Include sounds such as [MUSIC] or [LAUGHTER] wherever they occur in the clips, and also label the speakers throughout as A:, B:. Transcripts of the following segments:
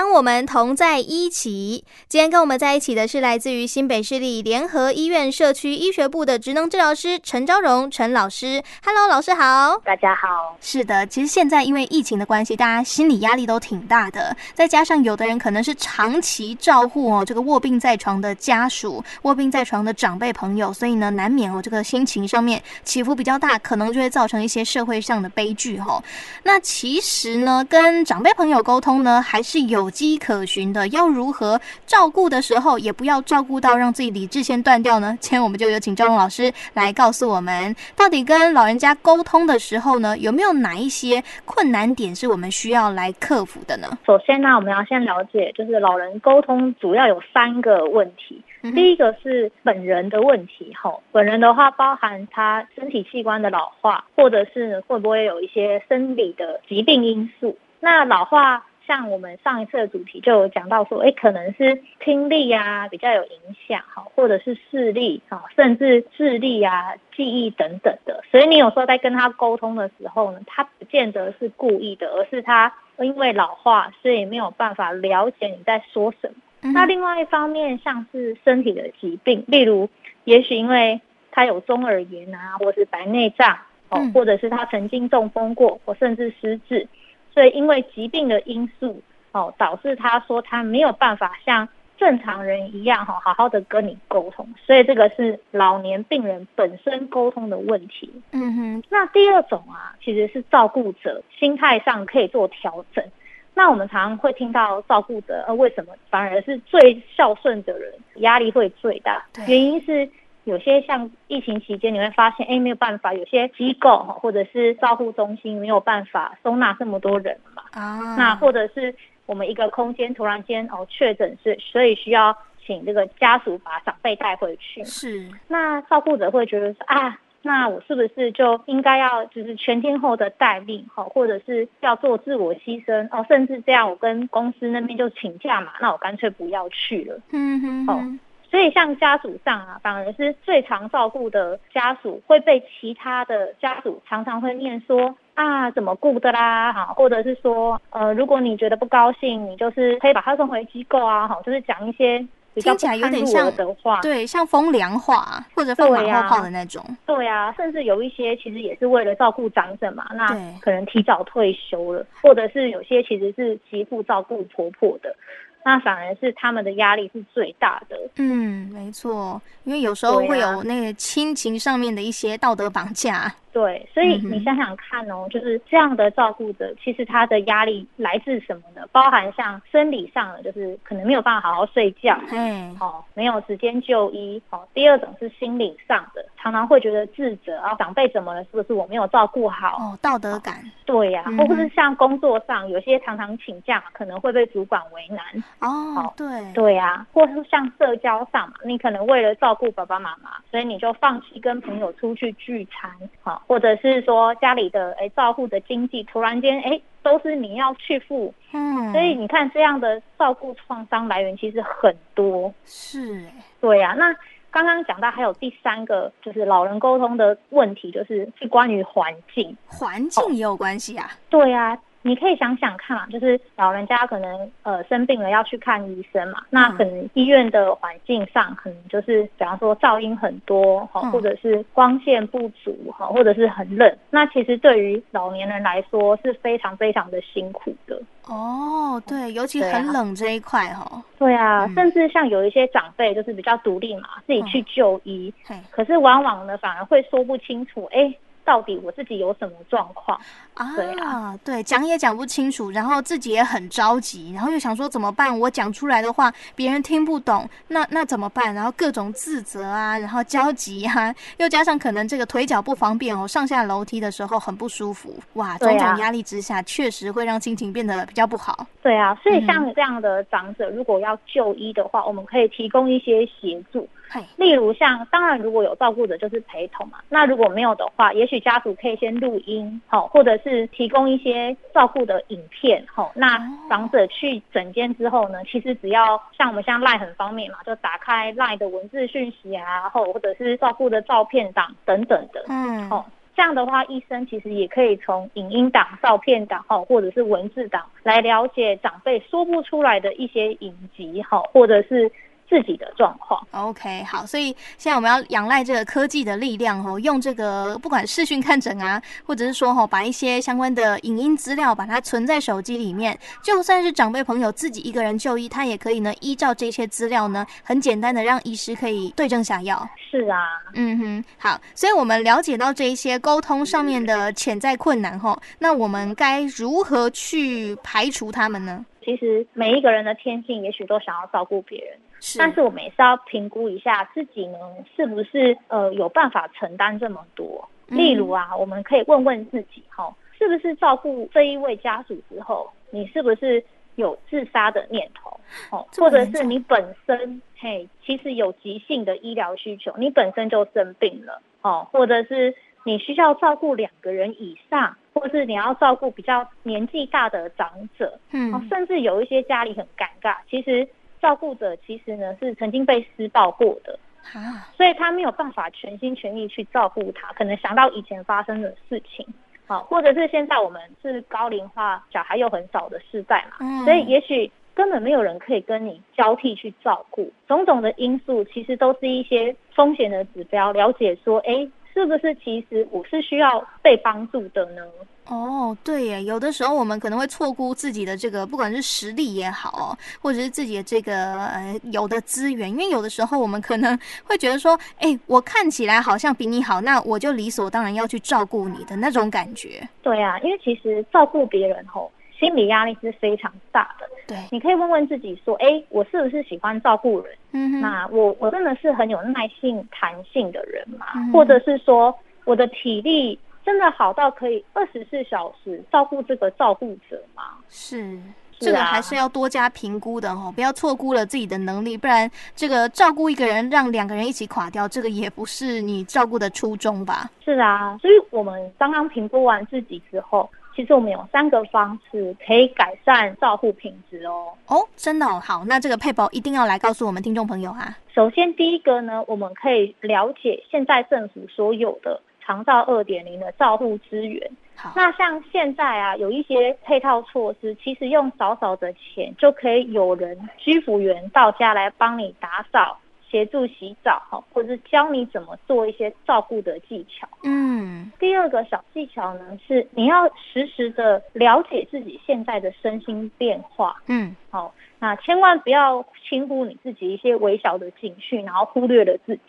A: 当我们同在一起。今天跟我们在一起的是来自于新北市立联合医院社区医学部的职能治疗师陈昭荣陈老师。Hello，老师好，
B: 大家好。
A: 是的，其实现在因为疫情的关系，大家心理压力都挺大的，再加上有的人可能是长期照护哦这个卧病在床的家属、卧病在床的长辈朋友，所以呢，难免哦这个心情上面起伏比较大，可能就会造成一些社会上的悲剧哈。那其实呢，跟长辈朋友沟通呢，还是有迹可循的。要如何照顾的时候，也不要照顾到让自己理智先断掉呢？[LAUGHS] 今天我们就有请赵荣老师来告诉我们，到底跟老人家沟通的时候呢，有没有哪一些困难点是我们需要来克服的呢？
B: 首先呢，我们要先了解，就是老人沟通主要有三个问题。第一个是本人的问题，吼，本人的话包含他身体器官的老化，或者是会不会有一些生理的疾病因素。那老化，像我们上一次的主题就有讲到说，哎，可能是听力啊比较有影响，哈，或者是视力，啊，甚至智力啊、记忆等等的。所以你有时候在跟他沟通的时候呢，他不见得是故意的，而是他因为老化，所以没有办法了解你在说什么。那另外一方面，像是身体的疾病，例如，也许因为他有中耳炎啊，或是白内障，哦，或者是他曾经中风过，或甚至失智，所以因为疾病的因素，哦，导致他说他没有办法像正常人一样，哈，好好的跟你沟通，所以这个是老年病人本身沟通的问题。嗯哼，那第二种啊，其实是照顾者心态上可以做调整。那我们常常会听到照顾者，呃，为什么反而是最孝顺的人压力会最大？原因是有些像疫情期间，你会发现，哎，没有办法，有些机构或者是照护中心没有办法收纳这么多人嘛。啊。那或者是我们一个空间突然间哦确诊是，所以需要请这个家属把长辈带回去。是。那照顾者会觉得说啊。那我是不是就应该要就是全天候的待命，好，或者是要做自我牺牲哦，甚至这样我跟公司那边就请假嘛，那我干脆不要去了。嗯哼，哼，哦，所以像家属上啊，反而是最常照顾的家属会被其他的家属常常会念说啊，怎么顾的啦，哈，或者是说呃，如果你觉得不高兴，你就是可以把他送回机构啊，哈，就是讲一些。
A: 听起来有点像的话，对，像风凉话或者放马后炮的那种。
B: 对呀、啊啊，甚至有一些其实也是为了照顾长者嘛，那可能提早退休了，或者是有些其实是媳妇照顾婆婆的。那反而是他们的压力是最大的。嗯，
A: 没错，因为有时候会有那个亲情上面的一些道德绑架。
B: 对，所以你想想看哦，就是这样的照顾者，其实他的压力来自什么呢？包含像生理上的，就是可能没有办法好好睡觉，嗯，哦，没有时间就医，哦。第二种是心理上的，常常会觉得自责啊，长辈怎么了？是不是我没有照顾好？
A: 哦，道德感。
B: 对呀、啊，或者是像工作上，有些常常请假，可能会被主管为难。
A: 哦，对，
B: 对呀、啊，或是像社交上嘛，你可能为了照顾爸爸妈妈，所以你就放弃跟朋友出去聚餐，好，或者是说家里的哎照顾的经济突然间哎都是你要去付，嗯，所以你看这样的照顾创伤来源其实很多，
A: 是，
B: 对呀、啊，那刚刚讲到还有第三个就是老人沟通的问题，就是是关于环境，
A: 环境也有关系啊，
B: 对呀、啊。你可以想想看嘛，就是老人家可能呃生病了要去看医生嘛，那可能医院的环境上可能就是比方说噪音很多哈，或者是光线不足哈，或者是很冷，那其实对于老年人来说是非常非常的辛苦的。
A: 哦，对，尤其很冷这一块哈。
B: 对啊，甚至像有一些长辈就是比较独立嘛，自己去就医，可是往往呢反而会说不清楚，哎。到底我自己有什么状况啊？对啊，
A: 对，讲也讲不清楚，然后自己也很着急，然后又想说怎么办？我讲出来的话别人听不懂，那那怎么办？然后各种自责啊，然后焦急啊，又加上可能这个腿脚不方便哦，上下楼梯的时候很不舒服，哇，种种压力之下，确实会让心情变得比较不好。
B: 对啊，所以像这样的长者，如果要就医的话，我们可以提供一些协助。例如像，当然如果有照顾者就是陪同嘛。那如果没有的话，也许家属可以先录音，好，或者是提供一些照顾的影片，好。那长者去诊间之后呢，其实只要像我们像 LINE 很方便嘛，就打开 LINE 的文字讯息啊，或或者是照顾的照片档等等的，嗯，好。这样的话，医生其实也可以从影音档、照片档哈，或者是文字档来了解长辈说不出来的一些隐疾哈，或者是。自己的状况
A: ，OK，好，所以现在我们要仰赖这个科技的力量哦，用这个不管视讯看诊啊，或者是说哈，把一些相关的影音资料把它存在手机里面，就算是长辈朋友自己一个人就医，他也可以呢依照这些资料呢，很简单的让医师可以对症下药。
B: 是啊，
A: 嗯哼，好，所以我们了解到这一些沟通上面的潜在困难哈，那我们该如何去排除他们呢？
B: 其实每一个人的天性，也许都想要照顾别人。是，但是我们也是要评估一下自己呢，是不是呃有办法承担这么多？例如啊，我们可以问问自己哈，是不是照顾这一位家属之后，你是不是有自杀的念头？哦，或者是你本身嘿，其实有急性的医疗需求，你本身就生病了哦，或者是你需要照顾两个人以上，或是你要照顾比较年纪大的长者，嗯，甚至有一些家里很尴尬，其实。照顾者其实呢是曾经被施暴过的，所以他没有办法全心全意去照顾他，可能想到以前发生的事情，好，或者是现在我们是高龄化，小孩又很少的世代嘛，所以也许根本没有人可以跟你交替去照顾，种种的因素其实都是一些风险的指标，了解说，哎。是不是其实我是需要被帮助的呢？
A: 哦，对耶，有的时候我们可能会错估自己的这个，不管是实力也好，或者是自己的这个呃有的资源，因为有的时候我们可能 [LAUGHS] 会觉得说，哎，我看起来好像比你好，那我就理所当然要去照顾你的那种感觉。
B: 对啊，因为其实照顾别人吼。心理压力是非常大的。对，你可以问问自己说：哎，我是不是喜欢照顾人？嗯，那我我真的是很有耐性、弹性的人嘛？嗯、或者是说，我的体力真的好到可以二十四小时照顾这个照顾者吗？
A: 是，这个还是要多加评估的哦，不要错估了自己的能力，不然这个照顾一个人让两个人一起垮掉，这个也不是你照顾的初衷吧？
B: 是啊，所以我们刚刚评估完自己之后。其实我们有三个方式可以改善照护品质哦。
A: 哦，真的哦，好，那这个配宝一定要来告诉我们听众朋友啊。
B: 首先，第一个呢，我们可以了解现在政府所有的长照二点零的照护资源。好，那像现在啊，有一些配套措施，其实用少少的钱就可以有人居服员到家来帮你打扫。协助洗澡哈，或者是教你怎么做一些照顾的技巧。嗯，第二个小技巧呢，是你要实时的了解自己现在的身心变化。嗯，好，那千万不要轻忽你自己一些微小的情绪，然后忽略了自己。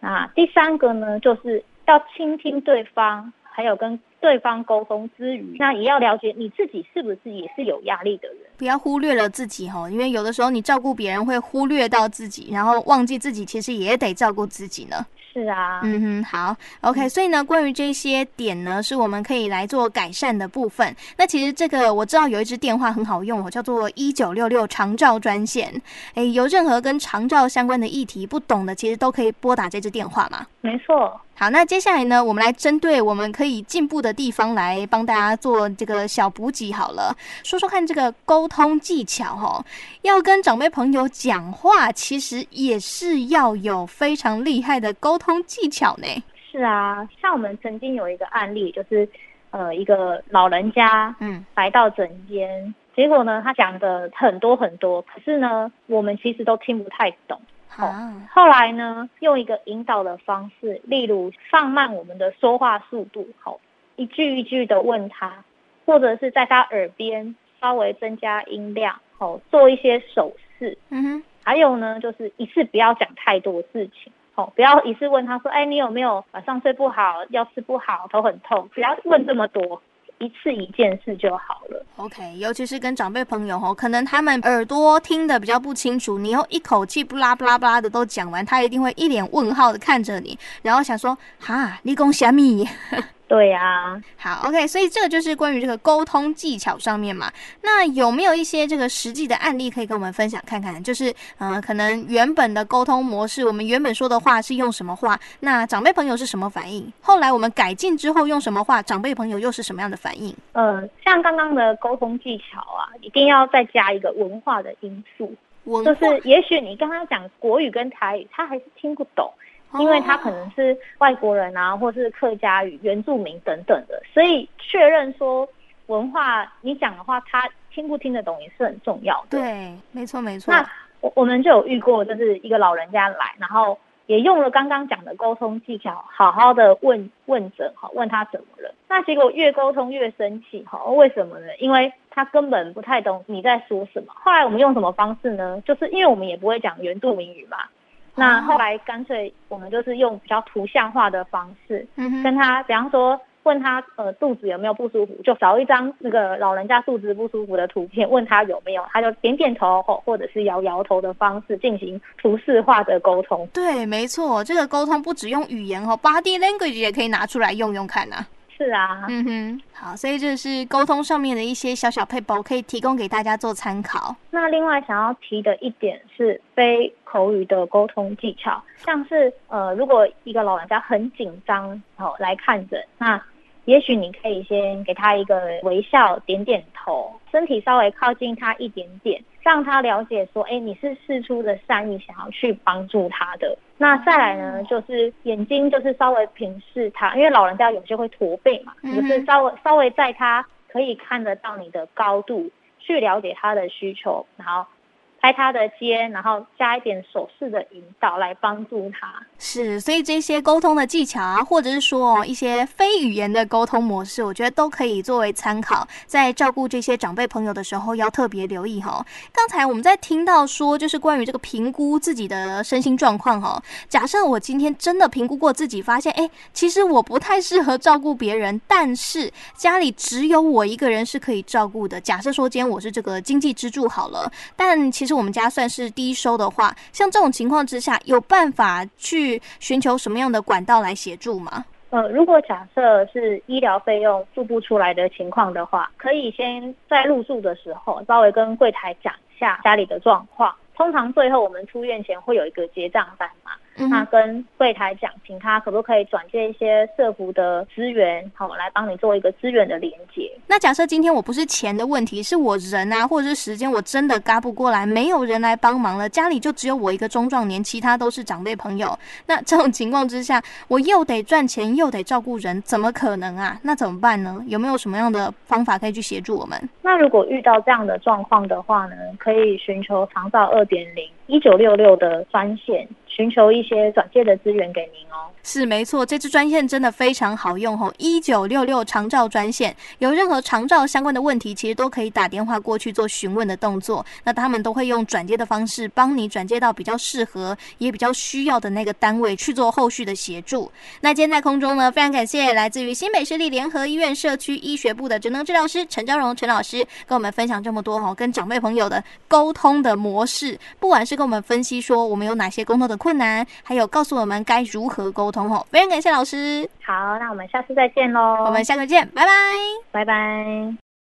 B: 那第三个呢，就是要倾听对方。还有跟对方沟通之余，那也要了解你自己是不是也是有压力的人，
A: 不要忽略了自己哈，因为有的时候你照顾别人会忽略到自己，然后忘记自己其实也得照顾自己呢。
B: 是啊，
A: 嗯哼，好，OK，所以呢，关于这些点呢，是我们可以来做改善的部分。那其实这个我知道有一支电话很好用，叫做一九六六长照专线。哎，有任何跟长照相关的议题不懂的，其实都可以拨打这支电话嘛。
B: 没错。
A: 好，那接下来呢，我们来针对我们可以进步的地方来帮大家做这个小补给好了。说说看这个沟通技巧哈，要跟长辈朋友讲话，其实也是要有非常厉害的沟通技巧呢。
B: 是啊，像我们曾经有一个案例，就是呃一个老人家嗯来到诊间，嗯、结果呢他讲的很多很多，可是呢我们其实都听不太懂。好，后来呢，用一个引导的方式，例如放慢我们的说话速度，好，一句一句的问他，或者是在他耳边稍微增加音量，好，做一些手势，嗯哼，还有呢，就是一次不要讲太多事情，好，不要一次问他说，哎，你有没有晚上睡不好，腰吃不好，头很痛，不要问这么多。一次一件事就好了。
A: OK，尤其是跟长辈朋友哦，可能他们耳朵听得比较不清楚，你要一口气不拉不拉不拉的都讲完，他一定会一脸问号的看着你，然后想说：哈，你讲虾米？
B: 对呀、啊，
A: 好，OK，所以这个就是关于这个沟通技巧上面嘛。那有没有一些这个实际的案例可以跟我们分享看看？就是，嗯、呃，可能原本的沟通模式，我们原本说的话是用什么话？那长辈朋友是什么反应？后来我们改进之后用什么话？长辈朋友又是什么样的反应？
B: 呃，像刚刚的沟通技巧啊，一定要再加一个文化的因素，文就是也许你刚刚讲国语跟台语，他还是听不懂。因为他可能是外国人啊，或是客家语、原住民等等的，所以确认说文化你讲的话，他听不听得懂也是很重要的。
A: 对，没错没错。
B: 那我我们就有遇过，就是一个老人家来，然后也用了刚刚讲的沟通技巧，好好的问问诊，哈，问他怎么了。那结果越沟通越生气，哈，为什么呢？因为他根本不太懂你在说什么。后来我们用什么方式呢？就是因为我们也不会讲原住民语嘛。那后来干脆我们就是用比较图像化的方式，跟他，比方说问他呃肚子有没有不舒服，就找一张那个老人家肚子不舒服的图片，问他有没有，他就点点头或或者是摇摇头的方式进行图示化的沟通。
A: 对，没错，这个沟通不只用语言哦，body language 也可以拿出来用用看呐。
B: 是啊，
A: 嗯哼，好，所以这是沟通上面的一些小小配包，可以提供给大家做参考。
B: 那另外想要提的一点是非口语的沟通技巧，像是呃，如果一个老人家很紧张哦来看诊，那也许你可以先给他一个微笑，点点头，身体稍微靠近他一点点，让他了解说，哎，你是释出的善意，想要去帮助他的。那再来呢，就是眼睛就是稍微平视他，因为老人家有些会驼背嘛，就是稍微稍微在他可以看得到你的高度去了解他的需求，然后。拍他的肩，然后加一点手势的引导来帮助他。
A: 是，所以这些沟通的技巧啊，或者是说一些非语言的沟通模式，我觉得都可以作为参考，在照顾这些长辈朋友的时候要特别留意哈。刚才我们在听到说，就是关于这个评估自己的身心状况哈。假设我今天真的评估过自己，发现哎，其实我不太适合照顾别人，但是家里只有我一个人是可以照顾的。假设说今天我是这个经济支柱好了，但其实。我们家算是低收的话，像这种情况之下，有办法去寻求什么样的管道来协助吗？
B: 呃，如果假设是医疗费用付不出来的情况的话，可以先在入住的时候稍微跟柜台讲一下家里的状况。通常最后我们出院前会有一个结账单嘛。那跟柜台讲，请他可不可以转接一些社福的资源，好，来帮你做一个资源的连接。
A: 那假设今天我不是钱的问题，是我人啊，或者是时间，我真的嘎不过来，没有人来帮忙了，家里就只有我一个中壮年，其他都是长辈朋友。那这种情况之下，我又得赚钱，又得照顾人，怎么可能啊？那怎么办呢？有没有什么样的方法可以去协助我们？
B: 那如果遇到这样的状况的话呢，可以寻求长照二点零一九六六的专线。寻求一些转借的资源给您哦。
A: 是没错，这支专线真的非常好用哦，一九六六长照专线，有任何长照相关的问题，其实都可以打电话过去做询问的动作。那他们都会用转接的方式，帮你转接到比较适合也比较需要的那个单位去做后续的协助。那今天在空中呢，非常感谢来自于新北市立联合医院社区医学部的职能治疗师陈昭荣陈老师，跟我们分享这么多哦，跟长辈朋友的沟通的模式，不管是跟我们分析说我们有哪些沟通的。困难，还有告诉我们该如何沟通哦。非常感谢老师。
B: 好，那我们下次再见喽。
A: 我们下次见，拜拜，
B: 拜拜。